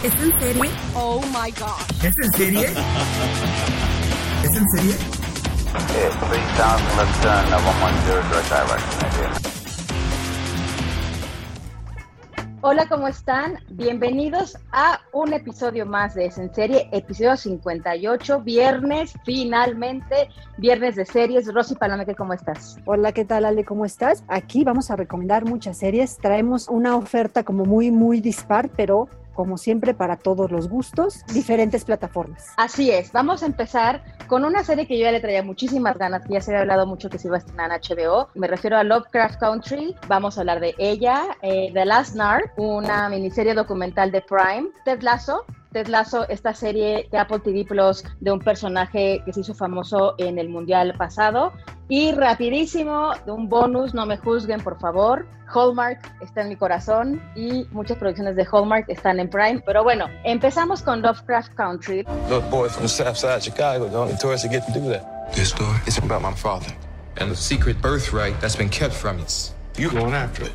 ¿Es en serie? Oh my gosh. ¿Es en serie? ¿Es en serie? Okay, 3000 left turn, 110 direct direction, Hola, ¿cómo están? Bienvenidos a un episodio más de Es en Serie, episodio 58, viernes, finalmente, viernes de series. Rosy Palomeque, ¿cómo estás? Hola, ¿qué tal, Ale? ¿Cómo estás? Aquí vamos a recomendar muchas series. Traemos una oferta como muy, muy dispar, pero como siempre, para todos los gustos, diferentes plataformas. Así es, vamos a empezar con una serie que yo ya le traía muchísimas ganas, que ya se había hablado mucho que se iba a estrenar en HBO. Me refiero a Lovecraft Country. Vamos a hablar de ella, eh, The Last Narc, una miniserie documental de Prime. Ted Lasso, Ted Lasso, esta serie de Apple TV Plus de un personaje que se hizo famoso en el Mundial pasado. Y rapidísimo, de un bonus, no me juzguen por favor. Hallmark está en mi corazón y muchas producciones de Hallmark están en Prime. Pero bueno, empezamos con Lovecraft Country. Little boy from the south side of Chicago, the only tourist to get to do that. This story is about my father and the secret birthright that's been kept from us. You going after it?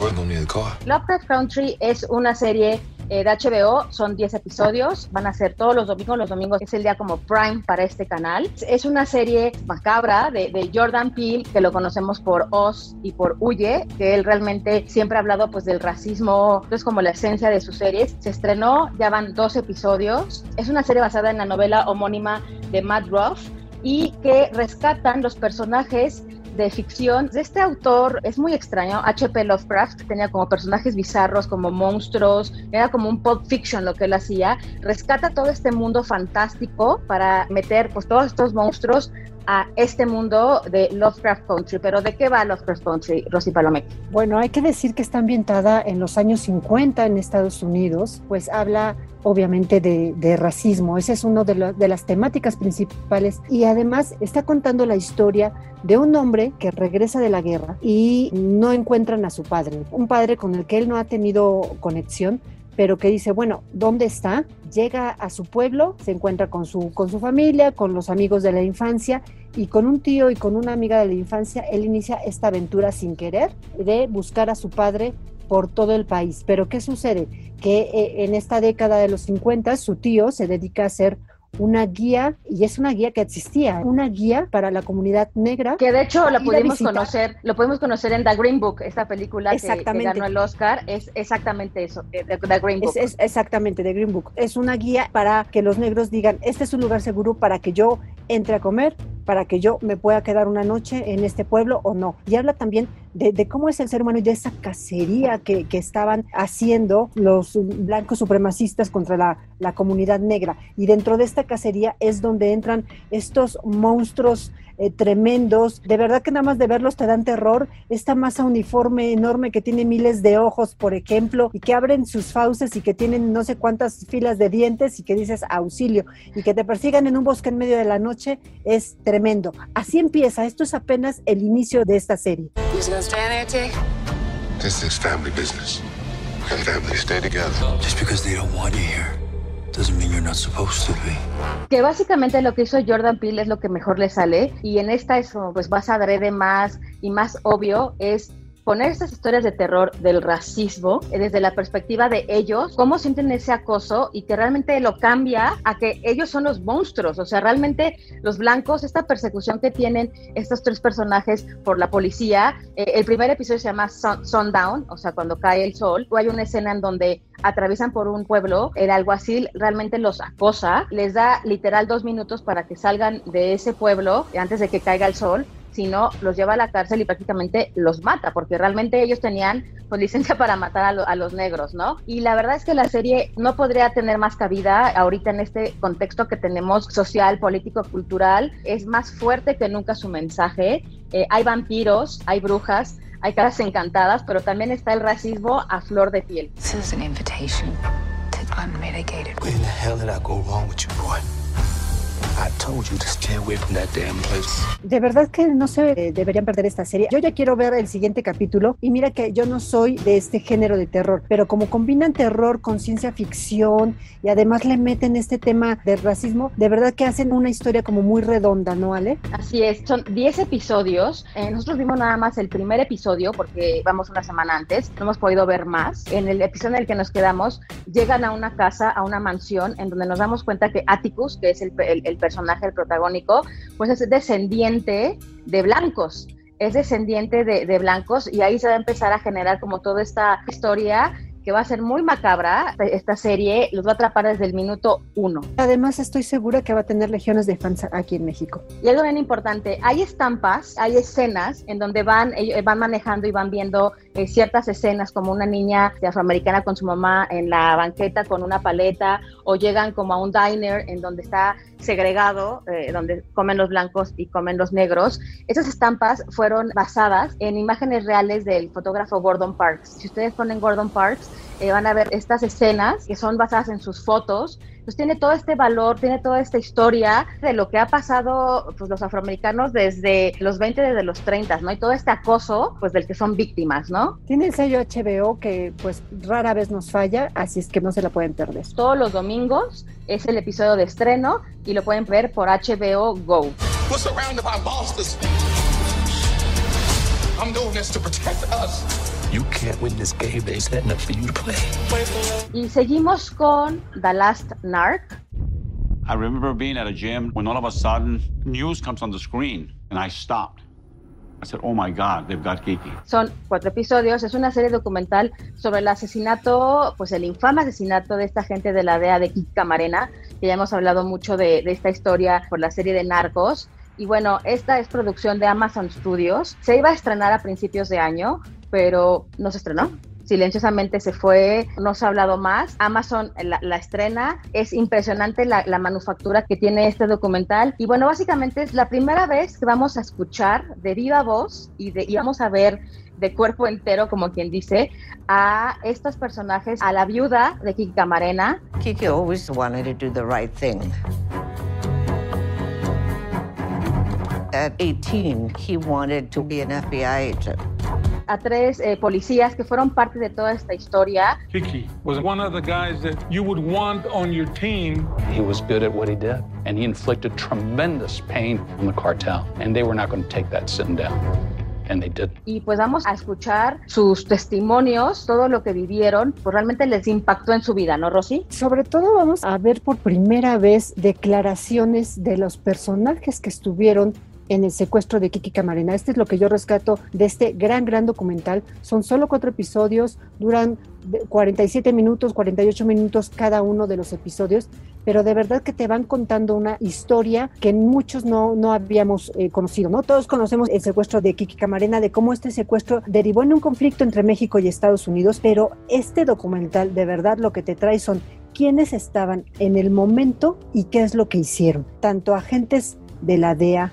We're gonna need a car. Lovecraft Country es una serie eh, de HBO, son 10 episodios, van a ser todos los domingos, los domingos es el día como prime para este canal. Es una serie macabra de, de Jordan Peele, que lo conocemos por Oz y por Huye, que él realmente siempre ha hablado pues del racismo, es como la esencia de sus series. Se estrenó, ya van dos episodios. Es una serie basada en la novela homónima de Matt Ruff y que rescatan los personajes de ficción este autor es muy extraño. H.P. Lovecraft tenía como personajes bizarros, como monstruos, era como un pop fiction lo que él hacía. Rescata todo este mundo fantástico para meter pues todos estos monstruos a este mundo de Lovecraft Country. Pero ¿de qué va Lovecraft Country, Rosy Palomé? Bueno, hay que decir que está ambientada en los años 50 en Estados Unidos, pues habla obviamente de, racismo. Esa es una de, de las temáticas principales y además está contando la historia de un hombre que regresa de la guerra y no encuentran a su padre, un padre con el que él no ha tenido conexión, pero que dice, bueno, ¿dónde está? Llega a su pueblo, se encuentra con su, con su familia, con los amigos de la infancia y con un tío y con una amiga de la infancia, él inicia esta aventura sin querer de buscar a su padre por todo el país. Pero ¿qué sucede? Que eh, en esta década de los 50 su tío se dedica a ser una guía, y es una guía que existía, una guía para la comunidad negra. Que de hecho lo pudimos conocer, lo pudimos conocer en The Green Book, esta película que- que, ganó el Oscar, es exactamente eso, eh, The, The Green Book. Es, es exactamente, de Green Book. Es una guía para que los negros digan, este es un lugar seguro para que yo entre a comer, para que yo me pueda quedar una noche en este pueblo o no. Y habla también de, cómo es el ser humano y de esa cacería que, que estaban haciendo los blancos supremacistas contra la, la comunidad negra. Y dentro de esta cacería es donde entran estos monstruos eh, tremendos. De verdad que nada más de verlos te dan terror. Esta masa uniforme enorme que tiene miles de ojos, por ejemplo, y que abren sus fauces y que tienen no sé cuántas filas de dientes y que dices auxilio y que te persigan en un bosque en medio de la noche es tremendo. Así empieza. Esto es apenas el inicio de esta serie. This is family business. And families stay together. Just because they don't want you here Que básicamente lo que hizo Jordan Peele es lo que mejor le sale y en esta es pues más adrede más y más obvio es poner estas historias de terror del racismo eh, desde la perspectiva de ellos, cómo sienten ese acoso y que realmente lo cambia a que ellos son los monstruos, o sea, realmente los blancos, esta persecución que tienen estos tres personajes por la policía, eh, el primer episodio se llama Sun- Sundown, o sea, cuando cae el sol, o hay una escena en donde atraviesan por un pueblo, el alguacil realmente los acosa, les da literal dos minutos para que salgan de ese pueblo antes de que caiga el sol, si no, los lleva a la cárcel y prácticamente los mata, porque realmente ellos tenían pues, licencia para matar a, lo- a los negros, ¿no? Y la verdad es que la serie no podría tener más cabida ahorita en este contexto que tenemos social, político, cultural. Es más fuerte que nunca su mensaje. Eh, hay vampiros, hay brujas, hay caras encantadas, pero también está el racismo a flor de piel. This is an invitation to unmitigated. Where in the hell did I go wrong with you, boy? De verdad que no se eh, deberían perder esta serie. Yo ya quiero ver el siguiente capítulo y mira que yo no soy de este género de terror, pero como combinan terror con ciencia ficción y además le meten este tema del racismo, de verdad que hacen una historia como muy redonda, ¿no, Ale? Así es, son 10 episodios. Eh, nosotros vimos nada más el primer episodio porque vamos una semana antes, no hemos podido ver más. En el episodio en el que nos quedamos, llegan a una casa, a una mansión, en donde nos damos cuenta que Atticus, que es el, el, el personaje, el protagónico, pues es descendiente de blancos es descendiente de, blancos y ahí se va a empezar a generar como toda esta historia que va a ser muy macabra. Esta serie los va a atrapar desde el minuto uno. Además, estoy segura que va a tener legiones de fans aquí en México. Y algo bien importante, hay estampas, hay escenas en donde van, van manejando y van viendo eh, ciertas escenas, como una niña afroamericana con su mamá en la banqueta con una paleta, o llegan como a un diner en donde está segregado, eh, donde comen los blancos y comen los negros. Esas estampas fueron basadas en imágenes reales del fotógrafo Gordon Parks. Si ustedes ponen Gordon Parks, eh, van a ver estas escenas que son basadas en sus fotos. Pues tiene todo este valor, tiene toda esta historia de lo que ha pasado pues, los afroamericanos desde los 20, desde los 30, ¿no? Y todo este acoso, pues del que son víctimas, ¿no? Tiene el sello HBO que pues rara vez nos falla, así es que no se la pueden perder. Todos los domingos es el episodio de estreno y lo pueden ver por HBO Go. We're Y seguimos con The Last Narc. I remember being at a gym when all of a sudden news comes on the screen and I stopped. I said, oh my God, they've got Kiki. Son cuatro episodios, es una serie documental sobre el asesinato, pues el infame asesinato de esta gente de la DEA de Kiki Camarena, que ya hemos hablado mucho de, de esta historia por la serie de Narcos. Y bueno, esta es producción de Amazon Studios. Se iba a estrenar a principios de año, pero no se estrenó. Silenciosamente se fue, no se ha hablado más. Amazon la, la estrena. Es impresionante la, la, manufactura que tiene este documental. Y bueno, básicamente es la primera vez que vamos a escuchar de viva voz y, de, y vamos a ver de cuerpo entero, como quien dice, a estos personajes, a la viuda de Kiki Camarena. Kiki always wanted to do the right thing. At 18, he wanted to be an FBI agent. A tres eh, policías que fueron parte de toda esta historia. Kiki was one of the guys that you would want on your team. He was good at what he did, and he inflicted tremendous pain on the cartel, and they were not going to take that sitting down. And they did. Y pues vamos a escuchar sus testimonios, todo lo que vivieron, pues realmente les impactó en su vida, ¿no, Rosy? Sobre todo vamos a ver por primera vez declaraciones de los personajes que estuvieron en el secuestro de Kiki Camarena. Este es lo que yo rescato de este gran, gran documental. Son solo cuatro episodios, duran 47 minutos, 48 minutos cada uno de los episodios, pero de verdad que te van contando una historia que muchos no, no habíamos eh, conocido, ¿no? Todos conocemos el secuestro de Kiki Camarena, de cómo este secuestro derivó en un conflicto entre México y Estados Unidos, pero este documental de verdad lo que te trae son quiénes estaban en el momento y qué es lo que hicieron, tanto agentes de la DEA,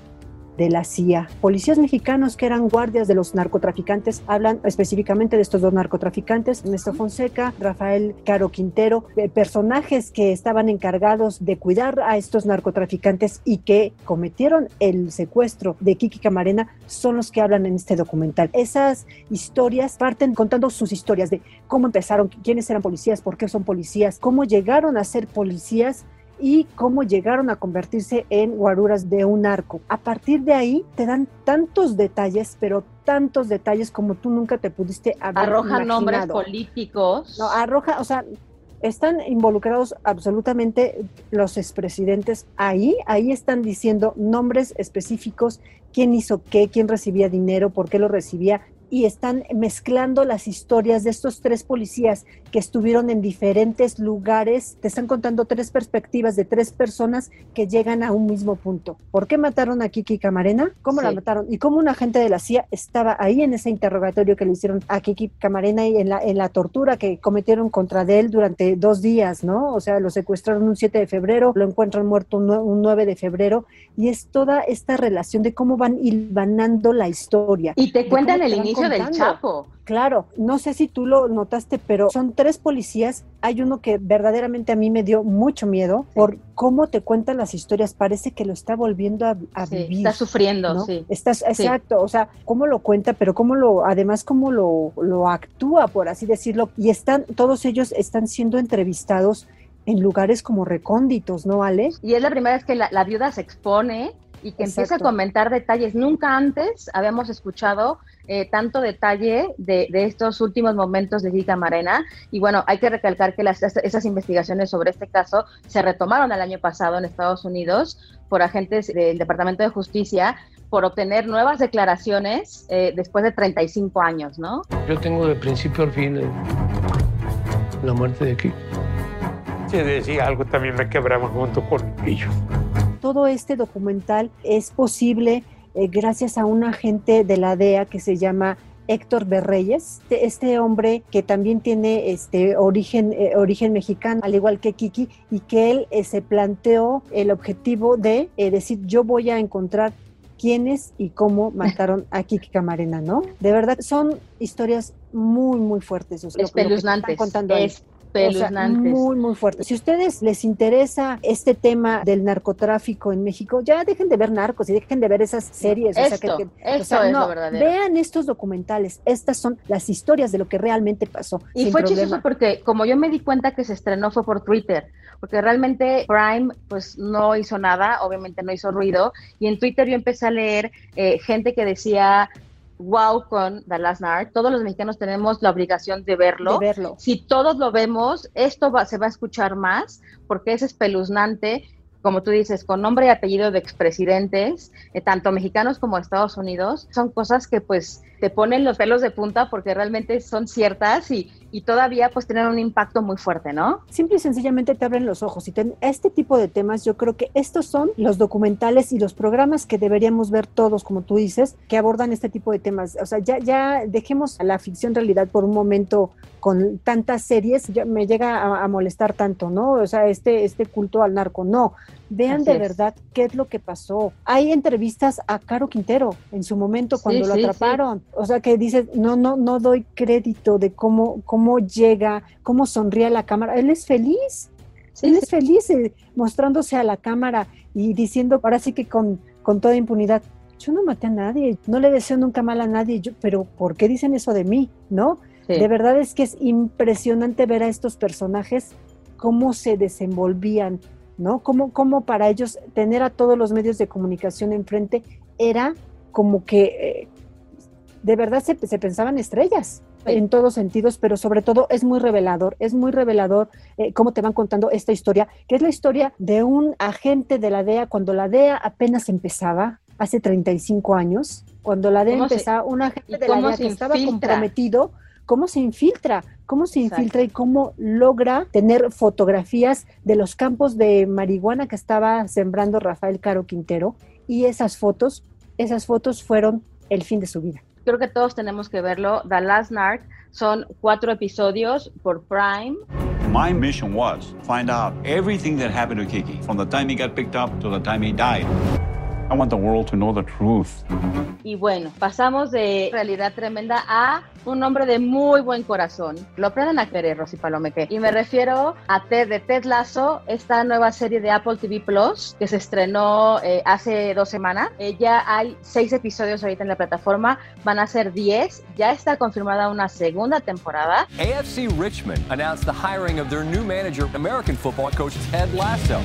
de la CIA. Policías mexicanos que eran guardias de los narcotraficantes hablan específicamente de estos dos narcotraficantes, Ernesto Fonseca, Rafael Caro Quintero, eh, personajes que estaban encargados de cuidar a estos narcotraficantes y que cometieron el secuestro de Kiki Camarena son los que hablan en este documental. Esas historias parten contando sus historias de cómo empezaron, quiénes eran policías, por qué son policías, cómo llegaron a ser policías y cómo llegaron a convertirse en guaruras de un arco. A partir de ahí te dan tantos detalles, pero tantos detalles como tú nunca te pudiste haber Arroja imaginado. nombres políticos. No, arroja, o sea, están involucrados absolutamente los expresidentes ahí, ahí están diciendo nombres específicos, quién hizo qué, quién recibía dinero, por qué lo recibía, y están mezclando las historias de estos tres policías que estuvieron en diferentes lugares. Te están contando tres perspectivas de tres personas que llegan a un mismo punto. ¿Por qué mataron a Kiki Camarena? ¿Cómo sí. la mataron? Y cómo un agente de la CIA estaba ahí en ese interrogatorio que le hicieron a Kiki Camarena y en la, en la tortura que cometieron contra él durante dos días, ¿no? O sea, lo secuestraron un 7 de febrero, lo encuentran muerto un 9, un 9 de febrero y es toda esta relación de cómo van hilvanando la historia. Y te cuentan el inicio inicio del. Chapo. Claro, no sé si tú lo notaste, pero son tres policías. Hay uno que verdaderamente a mí me dio mucho miedo por cómo te cuentan las historias. Parece que lo está volviendo a, a Sí, vivir. está sufriendo, ¿no? sí. Estás, Sí. exacto, o sea, cómo lo cuenta, pero cómo lo, además cómo lo, lo actúa, por así decirlo. Y están, todos ellos están siendo entrevistados en lugares como recónditos, ¿no, Ale? Y es la primera vez que la, la viuda se expone y que empieza a comentar detalles. Nunca antes habíamos escuchado eh, tanto detalle de, de estos últimos momentos de Kika Marena. Y bueno, hay que recalcar que las, esas investigaciones sobre este caso se retomaron el año pasado en Estados Unidos por agentes del Departamento de Justicia por obtener nuevas declaraciones eh, después de 35 años, ¿no? Yo tengo de principio al fin eh, la muerte de Kiko. Si decía algo, también me quebraba junto con ellos. Todo este documental es posible eh, gracias a un agente de la DEA que se llama Héctor Berreyes, este, este hombre que también tiene este origen, eh, origen mexicano, al igual que Kiki, y que él eh, se planteó el objetivo de eh, decir yo voy a encontrar quiénes y cómo mataron a Kiki Camarena, ¿no? De verdad, son historias muy, muy fuertes. lo- que están contando ahí. O sea, Espeluznantes. muy, muy fuerte. Si a ustedes les interesa este tema del narcotráfico en México, ya dejen de ver narcos y dejen de ver esas series. o sea, Esto, que- que- esto o sea, es lo no, verdadero. Vean estos documentales. Estas son las historias de lo que realmente pasó. Y fue problema. chistoso porque como yo me di cuenta que se estrenó fue por Twitter, porque realmente Prime pues no hizo nada, obviamente no hizo ruido, y en Twitter yo empecé a leer eh, gente que decía, wow con The Last Night, todos los mexicanos tenemos la obligación de verlo. De verlo. Si todos lo vemos, esto va- se va a escuchar más, porque es espeluznante, como tú dices, con nombre y apellido de expresidentes, eh, tanto mexicanos como Estados Unidos, son cosas que pues te ponen los pelos de punta porque realmente son ciertas y, y todavía pues tienen un impacto muy fuerte, ¿no? Simple y sencillamente te abren los ojos. Y ten- este tipo de temas, yo creo que estos son los documentales y los programas que deberíamos ver todos, como tú dices, que abordan este tipo de temas. O sea, ya, ya dejemos a la ficción realidad por un momento con tantas series, ya me llega a, a molestar tanto, ¿no? O sea, este, este culto al narco, no. Vean Así de es. verdad qué es lo que pasó. Hay entrevistas a Caro Quintero en su momento cuando Sí, lo sí, sí. atraparon. O sea, que dices, no, no, no doy crédito de cómo, cómo llega, cómo sonríe a la cámara. Él es feliz. Él es feliz eh, mostrándose a la cámara y diciendo, ahora sí que con, con toda impunidad, yo no maté a nadie, no le deseo nunca mal a nadie, yo, pero ¿por qué dicen eso de mí? ¿No? Sí. De verdad es que es impresionante ver a estos personajes cómo se desenvolvían, ¿no? Cómo, cómo para ellos tener a todos los medios de comunicación enfrente era como que eh, de verdad se, se pensaban estrellas en todos sentidos, pero sobre todo es muy revelador, es muy revelador eh, cómo te van contando esta historia, que es la historia de un agente de la DEA cuando la DEA apenas empezaba, hace 35 años, cuando la DEA ¿Cómo se- empezaba, un agente de la DEA que estaba comprometido, cómo se infiltra, cómo se Exacto. infiltra y cómo logra tener fotografías de los campos de marihuana que estaba sembrando Rafael Caro Quintero y esas fotos, esas fotos fueron el fin de su vida. Creo que todos tenemos que verlo. The Last Narc son cuatro episodios por Prime. My mission was find out everything that happened to Kiki, from the time he got picked up to the time he died. I want the world to know the truth. Y bueno, pasamos de realidad tremenda a un hombre de muy buen corazón. Lo aprendan a querer, Rosy Palomeque. Y me refiero a Ted de Ted Lasso, esta nueva serie de Apple TV Plus que se estrenó eh, hace dos semanas. Eh, ya hay seis episodios ahorita en la plataforma, van a ser diez. Ya está confirmada una segunda temporada. AFC Richmond announced the hiring of their new manager, American football coach Ted Lasso.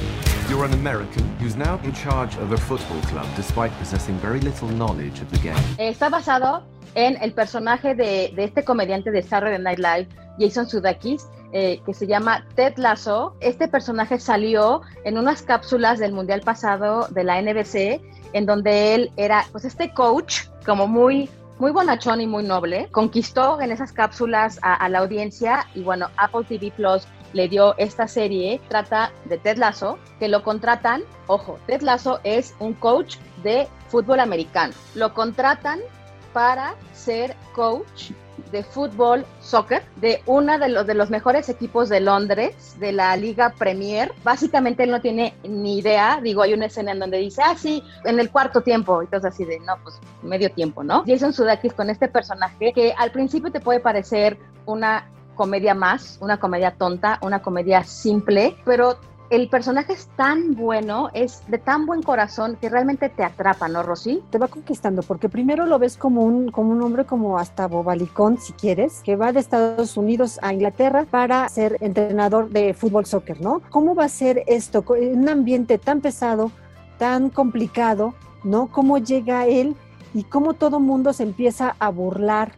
You're an American who's now in charge of a football club despite possessing very little knowledge of the game. Está basado en el personaje de, de este comediante de Saturday Night Live, Jason Sudeikis, eh, que se llama Ted Lasso. Este personaje salió en unas cápsulas del Mundial pasado de la NBC, en donde él era, pues, este coach, como muy muy bonachón y muy noble, conquistó en esas cápsulas a, a la audiencia y bueno, Apple TV Plus le dio esta serie, trata de Ted Lasso, que lo contratan, ojo, Ted Lasso es un coach de fútbol americano, lo contratan para ser coach de fútbol, soccer, de uno de los, de los mejores equipos de Londres, de la Liga Premier. Básicamente él no tiene ni idea, digo, hay una escena en donde dice, ah, sí, en el cuarto tiempo, entonces así de, no, pues medio tiempo, ¿no? Jason Sudeikis con este personaje que al principio te puede parecer una comedia más, una comedia tonta, una comedia simple, pero el personaje es tan bueno, es de tan buen corazón que realmente te atrapa, ¿no, Rosy? Te va conquistando, porque primero lo ves como un, como un hombre como hasta bobalicón, si quieres, que va de Estados Unidos a Inglaterra para ser entrenador de fútbol soccer, ¿no? ¿Cómo va a ser esto en un ambiente tan pesado, tan complicado, ¿no? ¿Cómo llega él y cómo todo mundo se empieza a burlar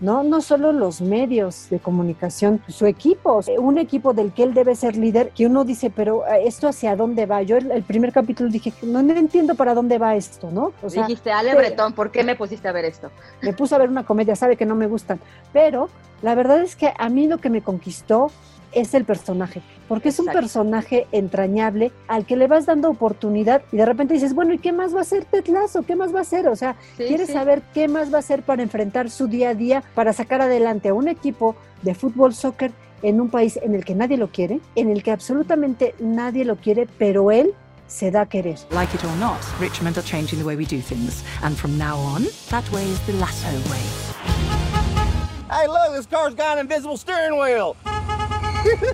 ¿no? No solo los medios de comunicación, su equipo, un equipo del que él debe ser líder, que uno dice, pero eh, ¿esto hacia dónde va? Yo el, primer capítulo dije, no, entiendo para dónde va esto, ¿no? O sea, Dijiste, Ale Bretón, ¿por qué me pusiste a ver esto? Me puse a ver una comedia, sabe que no me gustan, pero la verdad es que a mí lo que me conquistó es el personaje, porque es un personaje entrañable al que le vas dando oportunidad y de repente dices, bueno, ¿y qué más va a hacer Ted Lasso? ¿Qué más va a hacer? O sea, quieres saber qué más va a hacer para enfrentar su día a día, para sacar adelante a un equipo de fútbol, soccer en un país en el que nadie lo quiere, en el que absolutamente nadie lo quiere, pero él se da a querer. Like it or not, Richmond are changing the way we do things, and from now on, that way is the Lasso way. Hey, look, this car's got an invisible steering wheel.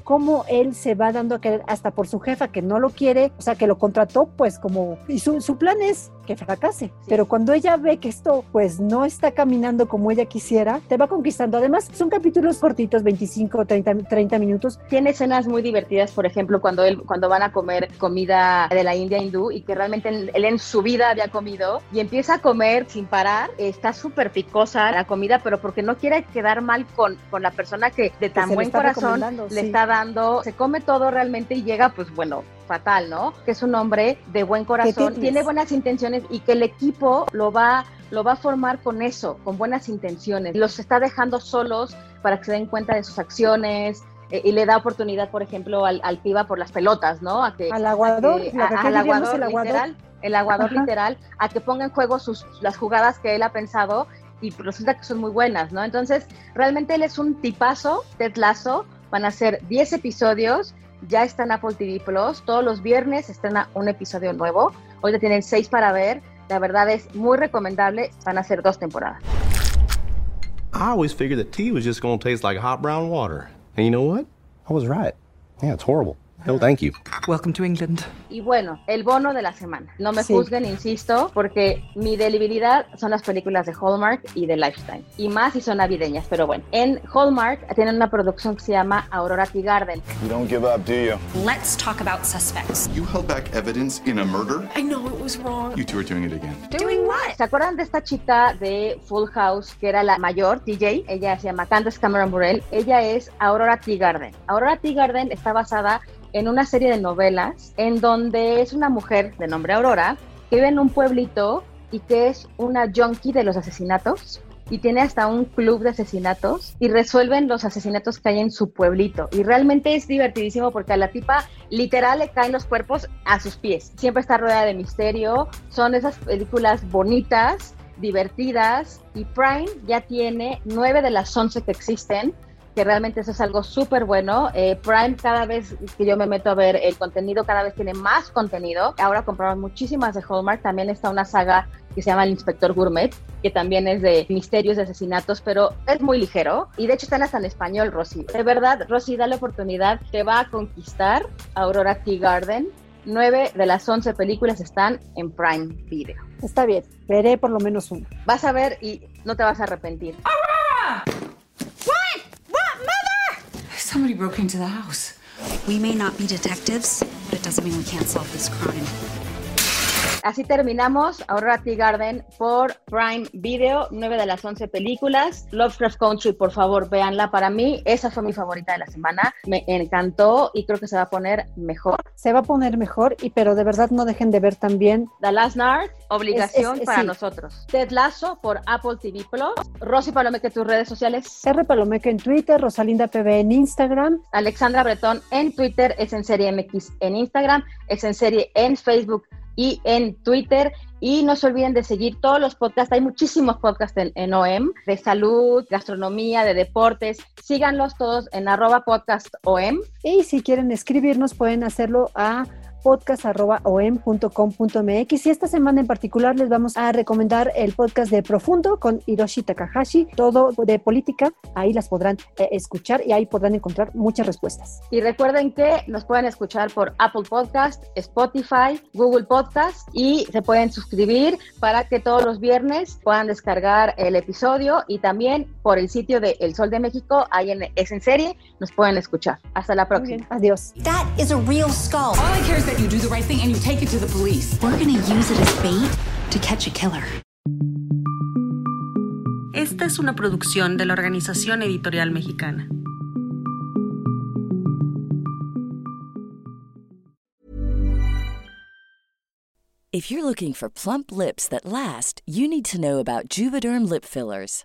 Cómo él se va dando a querer hasta por su jefa que no lo quiere, o sea, que lo contrató pues como, y su, su plan es que fracase, pero cuando ella ve que esto pues no está caminando como ella quisiera, te va conquistando. Además, son capítulos cortitos, 25, 30, 30 minutos. Tiene escenas muy divertidas, por ejemplo, cuando él, cuando van a comer comida de la India hindú y que realmente él en su vida había comido y empieza a comer sin parar, está súper picosa la comida, pero porque no quiere quedar mal con, con la persona que de tan buen corazón le está dando, se come todo realmente y llega, pues bueno, fatal, ¿no? Que es un hombre de buen corazón, tiene buenas intenciones y que el equipo lo va lo va a formar con eso, con buenas intenciones. Los está dejando solos para que se den cuenta de sus acciones, eh, y le da oportunidad, por ejemplo, al, al piba por las pelotas, ¿no? A que, al aguador, al aguador, el aguador. literal, el aguador literal, a que ponga en juego sus, las jugadas que él ha pensado y resulta que son muy buenas, ¿no? Entonces, realmente él es un tipazo, Ted Lasso, Van a ser 10 episodios, ya está en Apple TV Plus. Todos los viernes estrena un episodio nuevo. Hoy ya tienen 6 para ver. La verdad es muy recomendable. Van a ser dos temporadas. I always figured that tea was just going to taste like hot brown water. And you know what? I was right. Yeah, it's horrible. No, thank you. Welcome to England. Y bueno, el bono de la semana. No me juzguen, insisto, porque mi debilidad son las películas de Hallmark y de Lifetime. Y más si son navideñas, pero bueno. En Hallmark tienen una producción que se llama Aurora Tea Garden. You don't give up, do you? Let's talk about suspects. You held back evidence in a murder? I know it was wrong. You two are doing it again. Doing what? ¿Se acuerdan de esta chica de Full House que era la mayor, TJ? Ella se llama Candace Cameron Burrell. Ella es Aurora Tea Garden. Aurora Tea Garden está basada en una serie de novelas en donde es una mujer de nombre Aurora que vive en un pueblito y que es una junkie de los asesinatos y tiene hasta un club de asesinatos y resuelven los asesinatos que hay en su pueblito. Y realmente es divertidísimo porque a la tipa literal le caen los cuerpos a sus pies. Siempre está rodeada de misterio, son esas películas bonitas, divertidas y Prime ya tiene nueve de las once que existen que realmente eso es algo súper bueno. Eh, Prime cada vez que yo me meto a ver el contenido, cada vez tiene más contenido. Ahora compraron muchísimas de Hallmark. También está una saga que se llama El Inspector Gourmet, que también es de misterios, de asesinatos, pero es muy ligero. Y de hecho están hasta en español, Rosy. De verdad, Rosy, dale oportunidad. Te va a conquistar Aurora Tea Garden. Nueve de las once películas están en Prime Video. Está bien, veré por lo menos uno. Vas a ver y no te vas a arrepentir. Somebody broke into the house. We may not be detectives, but it doesn't mean we can't solve this crime. Así terminamos Aurora Tea Garden por Prime Video, nueve de las 11 películas. Lovecraft Country, por favor, véanla. Para mí, esa fue mi favorita de la semana. Me encantó y creo que se va a poner mejor. Se va a poner mejor, y pero de verdad no dejen de ver también The Last Night, obligación para nosotros. Ted Lasso por Apple TV Plus. Rosy Palomeque, tus redes sociales. R Palomeque en Twitter, Rosalinda PB en Instagram. Alexandra Bretón en Twitter, es en serie MX en Instagram, es en serie en Facebook y en Twitter. Y no se olviden de seguir todos los podcasts. Hay muchísimos podcasts en, en de salud, gastronomía, de deportes. Síganlos todos en arroba podcast OM. Y si quieren escribirnos, pueden hacerlo a podcast.om.com.mx y esta semana en particular les vamos a recomendar el podcast de Profundo con Hiroshi Takahashi, todo de política, ahí las podrán eh, escuchar y ahí podrán encontrar muchas respuestas. Y recuerden que nos pueden escuchar por Apple Podcast, Spotify, Google Podcast y se pueden suscribir para que todos los viernes puedan descargar el episodio y también por el sitio de El Sol de México, ahí en Es en Serie, nos pueden escuchar. Hasta la próxima. Adiós. That is a real skull. All I care is that you do the right thing and you take it to the police. We're gonna use it as bait to catch a killer. Esta es una producción de la Organización Editorial Mexicana. If you're looking for plump lips that last, you need to know about Juvederm lip fillers.